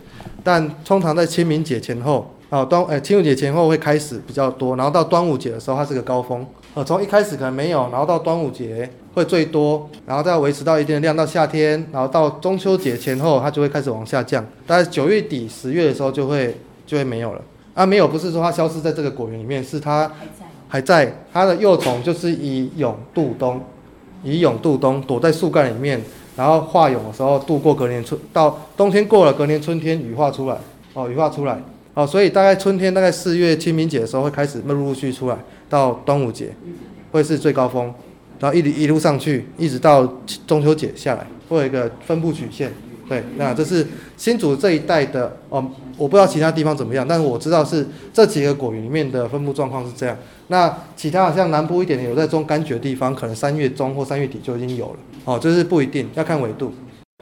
但通常在清明节前后啊端，哎清明节前后会开始比较多，然后到端午节的时候它是个高峰。呃，从一开始可能没有，然后到端午节会最多，然后再维持到一定的量，到夏天，然后到中秋节前后，它就会开始往下降。大概九月底、十月的时候就会就会没有了。啊，没有不是说它消失在这个果园里面，是它还在，它的幼虫就是以蛹度冬，以蛹度冬，躲在树干里面，然后化蛹的时候度过隔年春，到冬天过了，隔年春天羽化出来，哦，羽化出来。哦，所以大概春天，大概四月清明节的时候会开始陆陆续续出来，到端午节会是最高峰，然后一一路上去，一直到中秋节下来，会有一个分布曲线。对，那这是新竹这一带的哦，我不知道其他地方怎么样，但是我知道是这几个果园里面的分布状况是这样。那其他好像南部一点点有在种柑橘的地方，可能三月中或三月底就已经有了。哦，这是不一定要看纬度。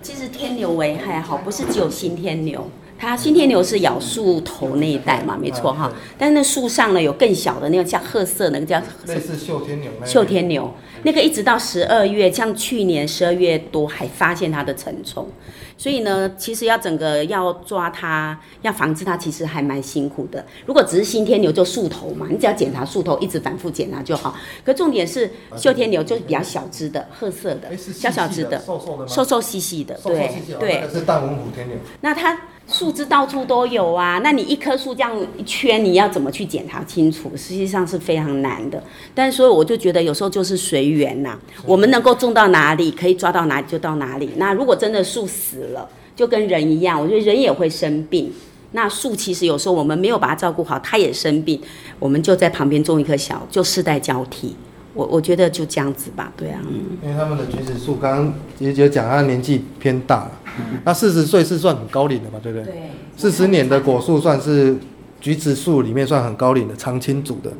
其实天牛危害好，不是只有新天牛。它新天牛是咬树头那一带嘛，没错哈。但是那树上呢有更小的那个叫褐色，那个叫类似绣天牛。绣天牛那个一直到十二月，像去年十二月多还发现它的成虫。所以呢，其实要整个要抓它，要防治它，其实还蛮辛苦的。如果只是新天牛就树头嘛，你只要检查树头，一直反复检查就好。可重点是绣天牛就是比较小只的，褐色的，小小只的，瘦瘦的，瘦瘦细细的，对对。是淡文虎天牛。那它。树枝到处都有啊，那你一棵树这样一圈，你要怎么去检查清楚？实际上是非常难的。但是所以我就觉得有时候就是随缘呐，我们能够种到哪里，可以抓到哪里就到哪里。那如果真的树死了，就跟人一样，我觉得人也会生病。那树其实有时候我们没有把它照顾好，它也生病，我们就在旁边种一棵小，就世代交替。我我觉得就这样子吧，对啊。因为他们的橘子树，刚刚也姐讲，他年纪偏大，那四十岁是算很高龄的嘛，对不对？对。四十年的果树算是橘子树里面算很高龄的常青组的，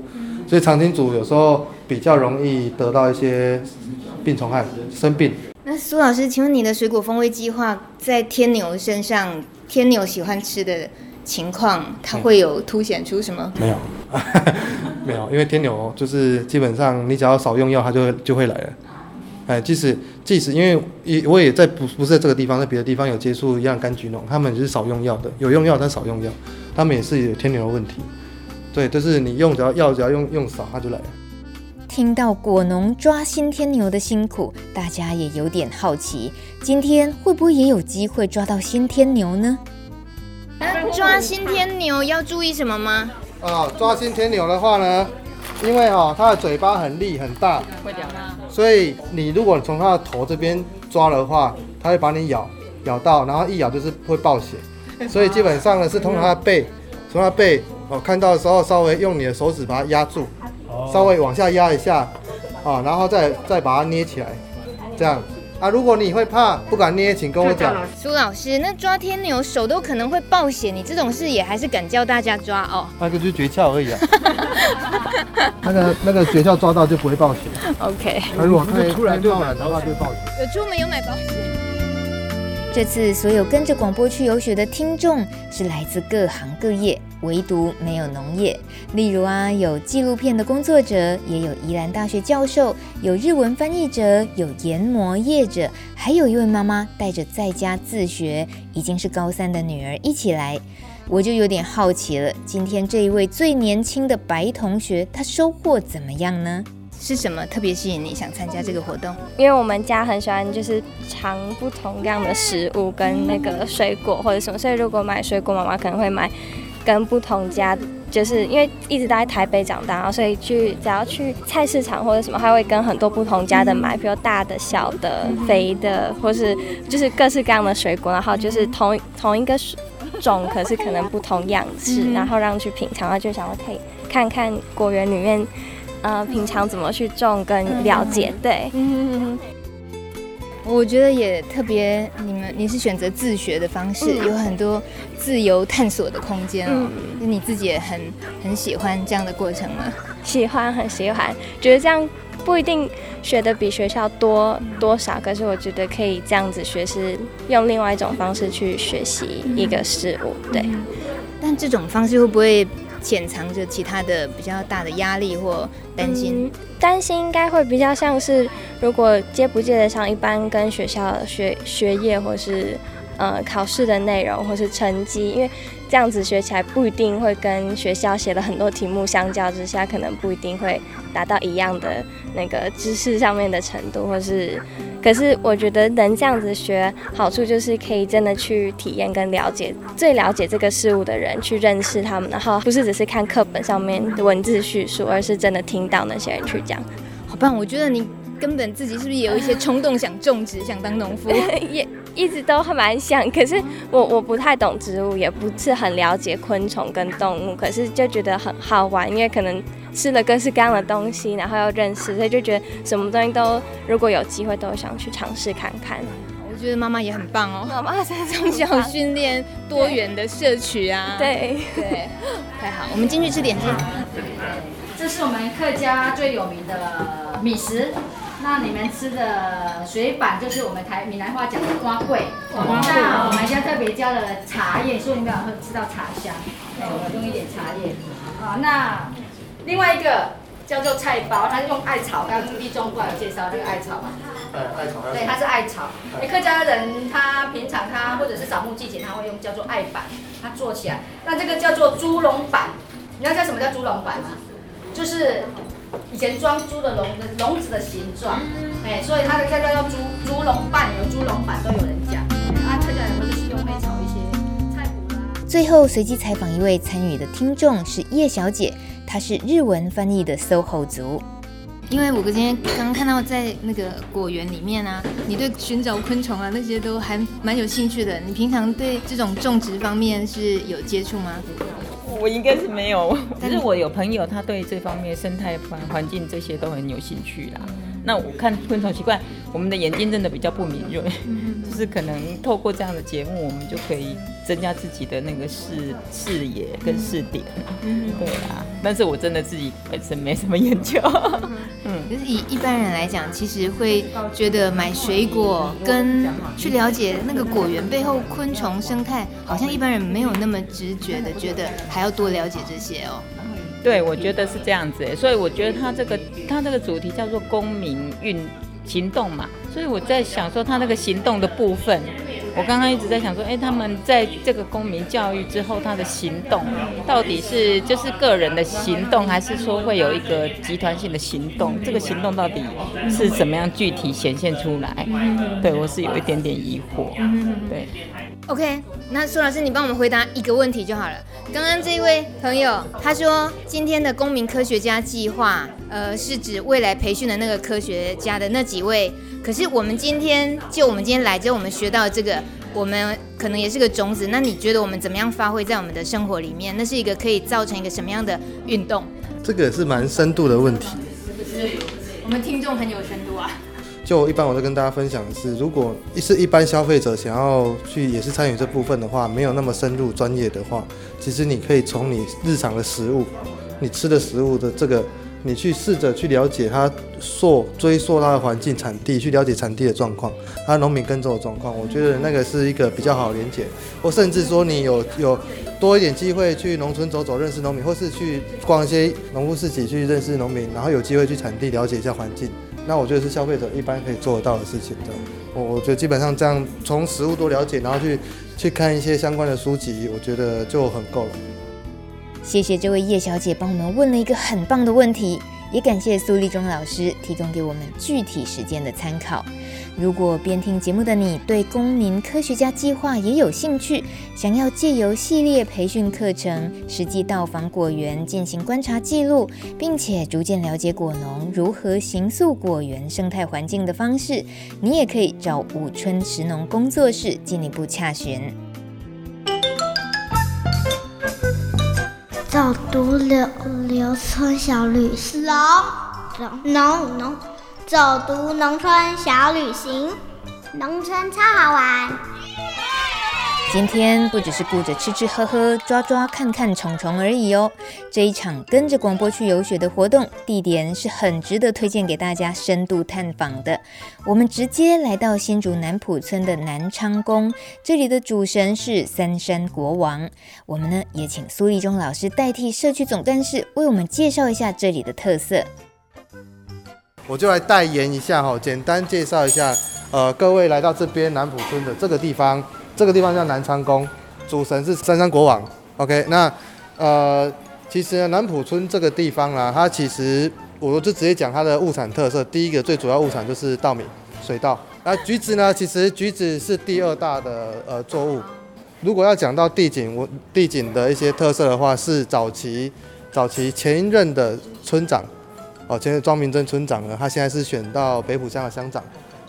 所以常青组有时候比较容易得到一些病虫害生病。那苏老师，请问你的水果风味计划在天牛身上，天牛喜欢吃的情况，它会有凸显出什么？没有。没有，因为天牛就是基本上你只要少用药，它就会就会来了。哎，即使即使因为也我也在不不是在这个地方，在别的地方有接触一样柑橘农，他们就是少用药的，有用药但少用药，他们也是有天牛的问题。对，就是你用只要药只要用用少，它就来了。听到果农抓新天牛的辛苦，大家也有点好奇，今天会不会也有机会抓到新天牛呢？抓新天牛要注意什么吗？啊，抓新天牛的话呢，因为哦，它的嘴巴很利很大，会咬它，所以你如果从它的头这边抓的话，它会把你咬咬到，然后一咬就是会爆血，所以基本上呢是通过它的背，从它背哦看到的时候，稍微用你的手指把它压住，稍微往下压一下，啊，然后再再把它捏起来，这样。啊，如果你会怕不敢捏，请跟我讲。苏老师，那抓天牛手都可能会爆血，你这种事也还是敢教大家抓哦？那个就是诀窍而已啊。那个那个诀窍抓到就不会爆血。OK。那如果突然就买的话，就会爆血。有出门有买保险。这次所有跟着广播去游学的听众是来自各行各业。唯独没有农业，例如啊，有纪录片的工作者，也有宜兰大学教授，有日文翻译者，有研磨业者，还有一位妈妈带着在家自学，已经是高三的女儿一起来。我就有点好奇了，今天这一位最年轻的白同学，他收获怎么样呢？是什么特别吸引你想参加这个活动？因为我们家很喜欢就是尝不同样的食物跟那个水果或者什么，所以如果买水果，妈妈可能会买。跟不同家，就是因为一直都在台北长大，所以去只要去菜市场或者什么，还会跟很多不同家的买，比如大的、小的、肥的，或是就是各式各样的水果，然后就是同同一个种，可是可能不同样式，然后让去品尝，然后就想要可以看看果园里面，呃，平常怎么去种跟了解，对。我觉得也特别，你们你是选择自学的方式，有很多自由探索的空间哦。那你自己也很很喜欢这样的过程吗？喜欢，很喜欢。觉得这样不一定学的比学校多多少，可是我觉得可以这样子学，是用另外一种方式去学习一个事物。对。但这种方式会不会潜藏着其他的比较大的压力或担心？担心应该会比较像是，如果接不接得上一般跟学校学学业或是呃考试的内容或是成绩，因为这样子学起来不一定会跟学校写的很多题目相较之下，可能不一定会达到一样的那个知识上面的程度，或是。可是我觉得能这样子学，好处就是可以真的去体验跟了解最了解这个事物的人，去认识他们，然后不是只是看课本上面的文字叙述，而是真的听到那些人去讲。好棒！我觉得你根本自己是不是也有一些冲动想种植，想当农夫？也一直都蛮想，可是我我不太懂植物，也不是很了解昆虫跟动物，可是就觉得很好玩，因为可能。吃了各式各样的东西，然后又认识，所以就觉得什么东西都如果有机会都想去尝试看看。我觉得妈妈也很棒哦，妈妈在从小训练多元的摄取啊，对对，太好。我们进去吃点心。这是我们客家最有名的米食，那你们吃的水板就是我们台闽南话讲的瓜桂。那我们家特别加了茶叶，所以你们会吃到茶香。对，我们用一点茶叶。啊，那。另外一个叫做菜包，它是用艾草，刚刚朱立中过来有介绍这个艾草嘛？对，艾草。对，它是艾草。哎，客家人他平常他或者是扫墓季节他会用叫做艾板，他做起来。那这个叫做猪笼板，你知道什么叫猪笼板吗？就是以前装猪的笼的笼子的形状。哎，所以它的叫叫做猪猪笼板，有猪笼板都有人讲。啊，客家人都是用会炒一些菜谱啦。最后随机采访一位参与的听众是叶小姐。她是日文翻译的 SOHO 族，因为我今天刚刚看到在那个果园里面啊，你对寻找昆虫啊那些都还蛮有兴趣的。你平常对这种种植方面是有接触吗？我应该是没有，可是我有朋友，他对这方面生态环环境这些都很有兴趣啦。那我看昆虫奇怪，我们的眼睛真的比较不敏锐，就是可能透过这样的节目，我们就可以增加自己的那个视视野跟视点。对啊，但是我真的自己本身没什么研究。嗯，就是以一般人来讲，其实会觉得买水果跟去了解那个果园背后昆虫生态，好像一般人没有那么直觉的觉得还要多了解这些哦。对，我觉得是这样子，所以我觉得他这个他这个主题叫做公民运行动嘛，所以我在想说他那个行动的部分，我刚刚一直在想说，哎，他们在这个公民教育之后，他的行动到底是就是个人的行动，还是说会有一个集团性的行动？这个行动到底是怎么样具体显现出来？对，我是有一点点疑惑，对。OK，那苏老师，你帮我们回答一个问题就好了。刚刚这一位朋友他说，今天的公民科学家计划，呃，是指未来培训的那个科学家的那几位。可是我们今天就我们今天来，就我们学到这个，我们可能也是个种子。那你觉得我们怎么样发挥在我们的生活里面？那是一个可以造成一个什么样的运动？这个是蛮深度的问题。是不是？我们听众很有深度啊。就一般我在跟大家分享的是，如果是一般消费者想要去也是参与这部分的话，没有那么深入专业的话，其实你可以从你日常的食物，你吃的食物的这个，你去试着去了解它溯追溯它的环境产地，去了解产地的状况，它农民耕种的状况，我觉得那个是一个比较好连接，或甚至说你有有多一点机会去农村走走，认识农民，或是去逛一些农夫市集去认识农民，然后有机会去产地了解一下环境。那我觉得是消费者一般可以做得到的事情的。我我觉得基本上这样从食物多了解，然后去去看一些相关的书籍，我觉得就很够了。谢谢这位叶小姐帮我们问了一个很棒的问题。也感谢苏立忠老师提供给我们具体时间的参考。如果边听节目的你对公民科学家计划也有兴趣，想要借由系列培训课程，实际到访果园进行观察记录，并且逐渐了解果农如何形塑果园生态环境的方式，你也可以找五春食农工作室进一步洽询。早读留留村小旅行，农农农，走读农村小旅行，农村超好玩。今天不只是顾着吃吃喝喝、抓抓看看虫虫而已哦。这一场跟着广播去游学的活动，地点是很值得推荐给大家深度探访的。我们直接来到新竹南埔村的南昌宫，这里的主神是三山国王。我们呢也请苏立忠老师代替社区总干事为我们介绍一下这里的特色。我就来代言一下哈，简单介绍一下。呃，各位来到这边南浦村的这个地方。这个地方叫南昌宫，主神是三山国王。OK，那呃，其实，南浦村这个地方呢，它其实我就直接讲它的物产特色。第一个最主要物产就是稻米、水稻。那橘子呢，其实橘子是第二大的呃作物。如果要讲到地景，我地景的一些特色的话，是早期早期前一任的村长，哦，前任庄明珍村长呢，他现在是选到北埔乡的乡长。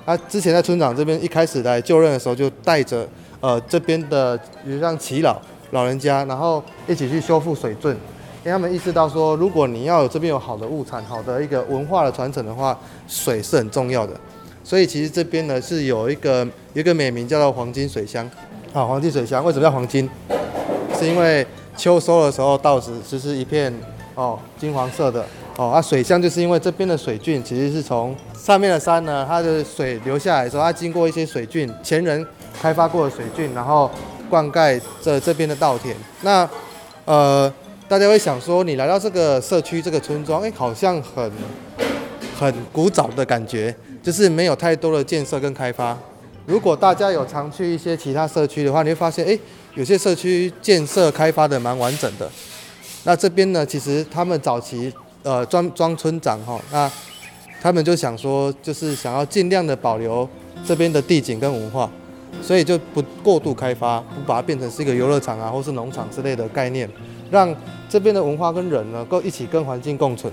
他之前在村长这边一开始来就任的时候，就带着呃这边的比如像耆老老人家，然后一起去修复水圳，因为他们意识到说，如果你要有这边有好的物产、好的一个文化的传承的话，水是很重要的。所以其实这边呢是有一个有一个美名叫做黄金水乡。啊，黄金水乡为什么叫黄金？是因为秋收的时候稻子其实一片哦金黄色的哦。啊，水乡就是因为这边的水圳其实是从上面的山呢，它的水流下来的时候，它经过一些水圳，前人开发过的水圳，然后灌溉这这边的稻田。那呃，大家会想说，你来到这个社区这个村庄，哎，好像很很古早的感觉，就是没有太多的建设跟开发。如果大家有常去一些其他社区的话，你会发现，哎，有些社区建设开发的蛮完整的。那这边呢，其实他们早期，呃，庄庄村长哈，那他们就想说，就是想要尽量的保留这边的地景跟文化，所以就不过度开发，不把它变成是一个游乐场啊，或是农场之类的概念，让这边的文化跟人呢，够一起跟环境共存。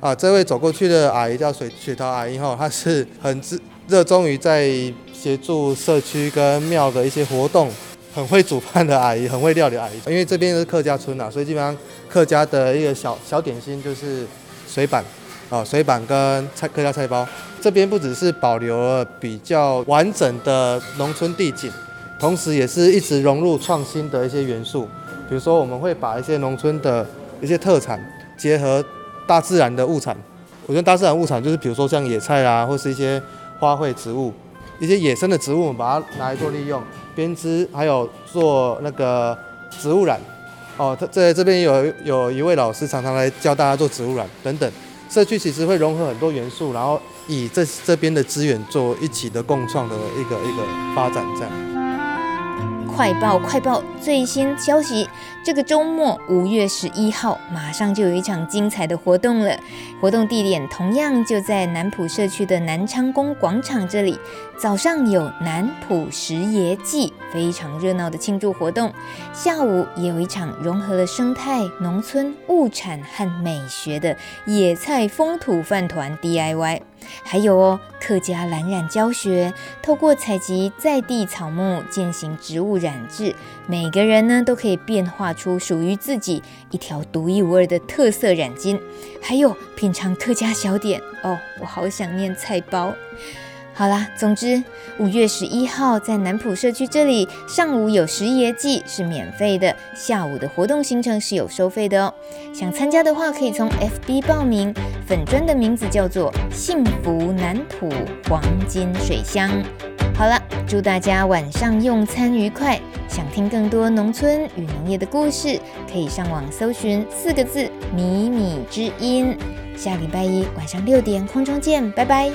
啊，这位走过去的阿姨叫水雪桃阿姨哈，她是很热热衷于在。协助社区跟庙的一些活动，很会煮饭的阿姨，很会料理阿姨。因为这边是客家村啊，所以基本上客家的一个小小点心就是水板啊，水板跟菜客家菜包。这边不只是保留了比较完整的农村地景，同时也是一直融入创新的一些元素。比如说，我们会把一些农村的一些特产结合大自然的物产。我觉得大自然物产就是比如说像野菜啊，或是一些花卉植物。一些野生的植物，把它拿来做利用编织，还有做那个植物染。哦，他在这边有有一位老师常常来教大家做植物染等等。社区其实会融合很多元素，然后以这这边的资源做一起的共创的一个一个发展，这样。快报快报！最新消息，这个周末五月十一号，马上就有一场精彩的活动了。活动地点同样就在南浦社区的南昌宫广场这里。早上有南浦食爷祭，非常热闹的庆祝活动。下午也有一场融合了生态、农村物产和美学的野菜风土饭团 DIY。还有哦，客家蓝染教学，透过采集在地草木进行植物染制，每个人呢都可以变化出属于自己一条独一无二的特色染巾。还有品尝客家小点哦，我好想念菜包。好啦，总之五月十一号在南浦社区这里，上午有食爷祭是免费的，下午的活动行程是有收费的哦。想参加的话，可以从 FB 报名，粉砖的名字叫做幸福南浦黄金水乡。好了，祝大家晚上用餐愉快。想听更多农村与农业的故事，可以上网搜寻四个字“米米之音”。下礼拜一晚上六点空中见，拜拜。